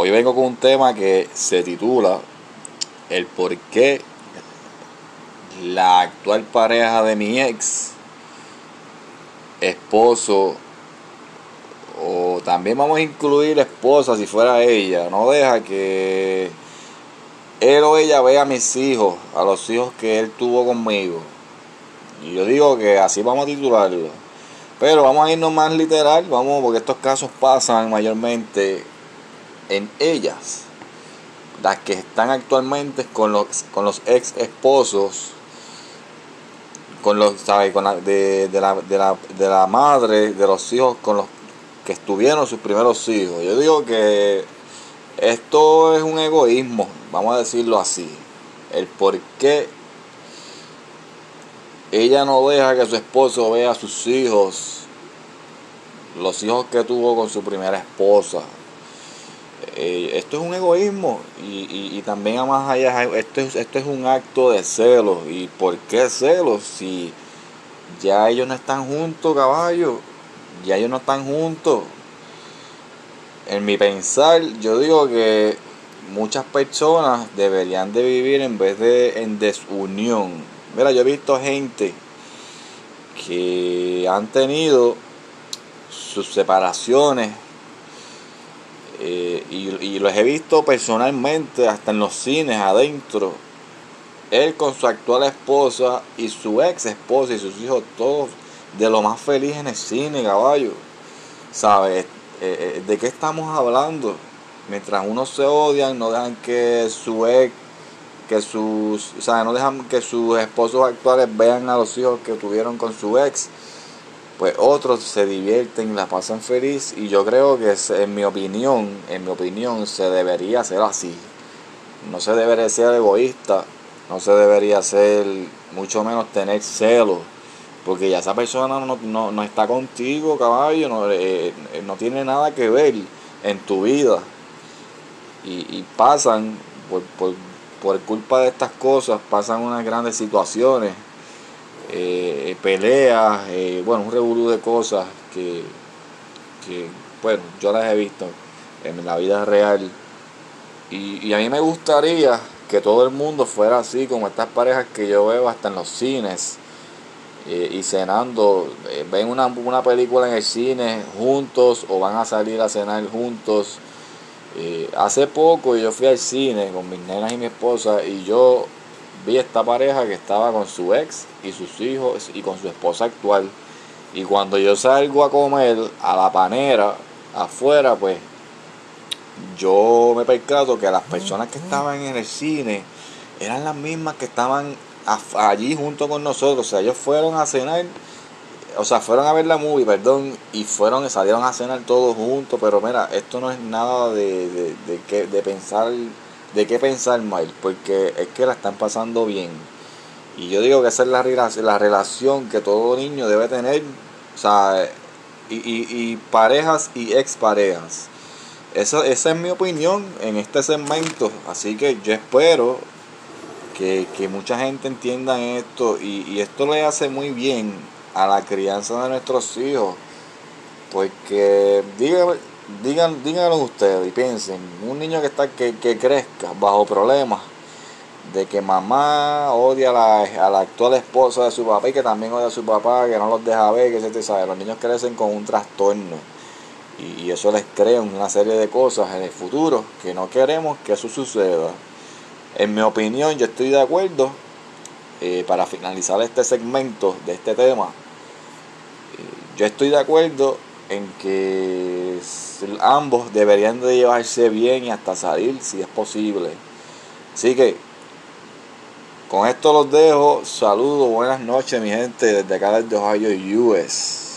Hoy vengo con un tema que se titula El por qué la actual pareja de mi ex, esposo, o también vamos a incluir esposa si fuera ella, no deja que él o ella vea a mis hijos, a los hijos que él tuvo conmigo. Y yo digo que así vamos a titularlo. Pero vamos a irnos más literal, vamos, porque estos casos pasan mayormente en ellas, las que están actualmente con los, con los ex esposos, con los, ¿sabe? Con la, de, la, de, la, de la madre, de los hijos, con los que estuvieron sus primeros hijos. Yo digo que esto es un egoísmo, vamos a decirlo así. El por qué ella no deja que su esposo vea a sus hijos, los hijos que tuvo con su primera esposa. Eh, esto es un egoísmo y, y, también más allá, esto es, esto es un acto de celos. ¿Y por qué celos? Si ya ellos no están juntos, caballo, ya ellos no están juntos. En mi pensar, yo digo que muchas personas deberían de vivir en vez de en desunión. Mira, yo he visto gente que han tenido sus separaciones eh, y, y, los he visto personalmente hasta en los cines adentro. Él con su actual esposa y su ex esposa y sus hijos, todos de lo más feliz en el cine, caballo. ¿Sabes? Eh, eh, ¿De qué estamos hablando? Mientras unos se odian, no dejan que su ex, que sus, o sea, no dejan que sus esposos actuales vean a los hijos que tuvieron con su ex pues otros se divierten, la pasan feliz y yo creo que en mi opinión, en mi opinión se debería hacer así. No se debería ser egoísta, no se debería ser mucho menos tener celos, porque ya esa persona no, está contigo, caballo, no, eh, eh, no, tiene nada que ver en tu vida. Y, pasan, por, por, por culpa de estas cosas, pasan unas grandes situaciones eh, peleas, eh, bueno, un revolú de cosas que, bueno, yo las he visto en la vida real. Y, a mí me gustaría que todo el mundo fuera así, como estas parejas que yo veo hasta en los cines eh, y cenando, ven una, una, película en el cine juntos o van a salir a cenar juntos. hace poco yo fui al cine con mis nenas y mi esposa y yo vi esta pareja que estaba con su ex y sus hijos y con su esposa actual. Y cuando yo salgo a comer a la panera afuera, pues yo me percato que las personas que estaban en el cine eran las mismas que estaban allí junto con nosotros. O sea, ellos fueron a cenar, o sea, fueron a ver la movie, perdón, y fueron salieron a cenar todos juntos. Pero mira, esto no es nada de, de, de, que, de pensar de qué pensar mal, porque es que la están pasando bien. Y yo digo que esa es la, la relación que todo niño debe tener, o sea, y, y, parejas y exparejas. Esa, esa es mi opinión en este segmento, así que yo espero que, mucha gente entienda esto y, y esto le hace muy bien a la crianza de nuestros hijos, porque dígame, digan, díganlo ustedes y piensen, un niño que está que, crezca bajo problemas de que mamá odia a la, a la, actual esposa de su papá y que también odia a su papá, que no los deja ver, que se te sabe. Los niños crecen con un trastorno y, eso les crea una serie de cosas en el futuro que no queremos que eso suceda. En mi opinión, yo estoy de acuerdo eh, para finalizar este segmento de este tema. Eh, yo estoy de acuerdo en que ambos deberían de llevarse bien y hasta salir si es posible. Así que con esto los dejo. Saludos, buenas noches mi gente desde acá desde Ohio US.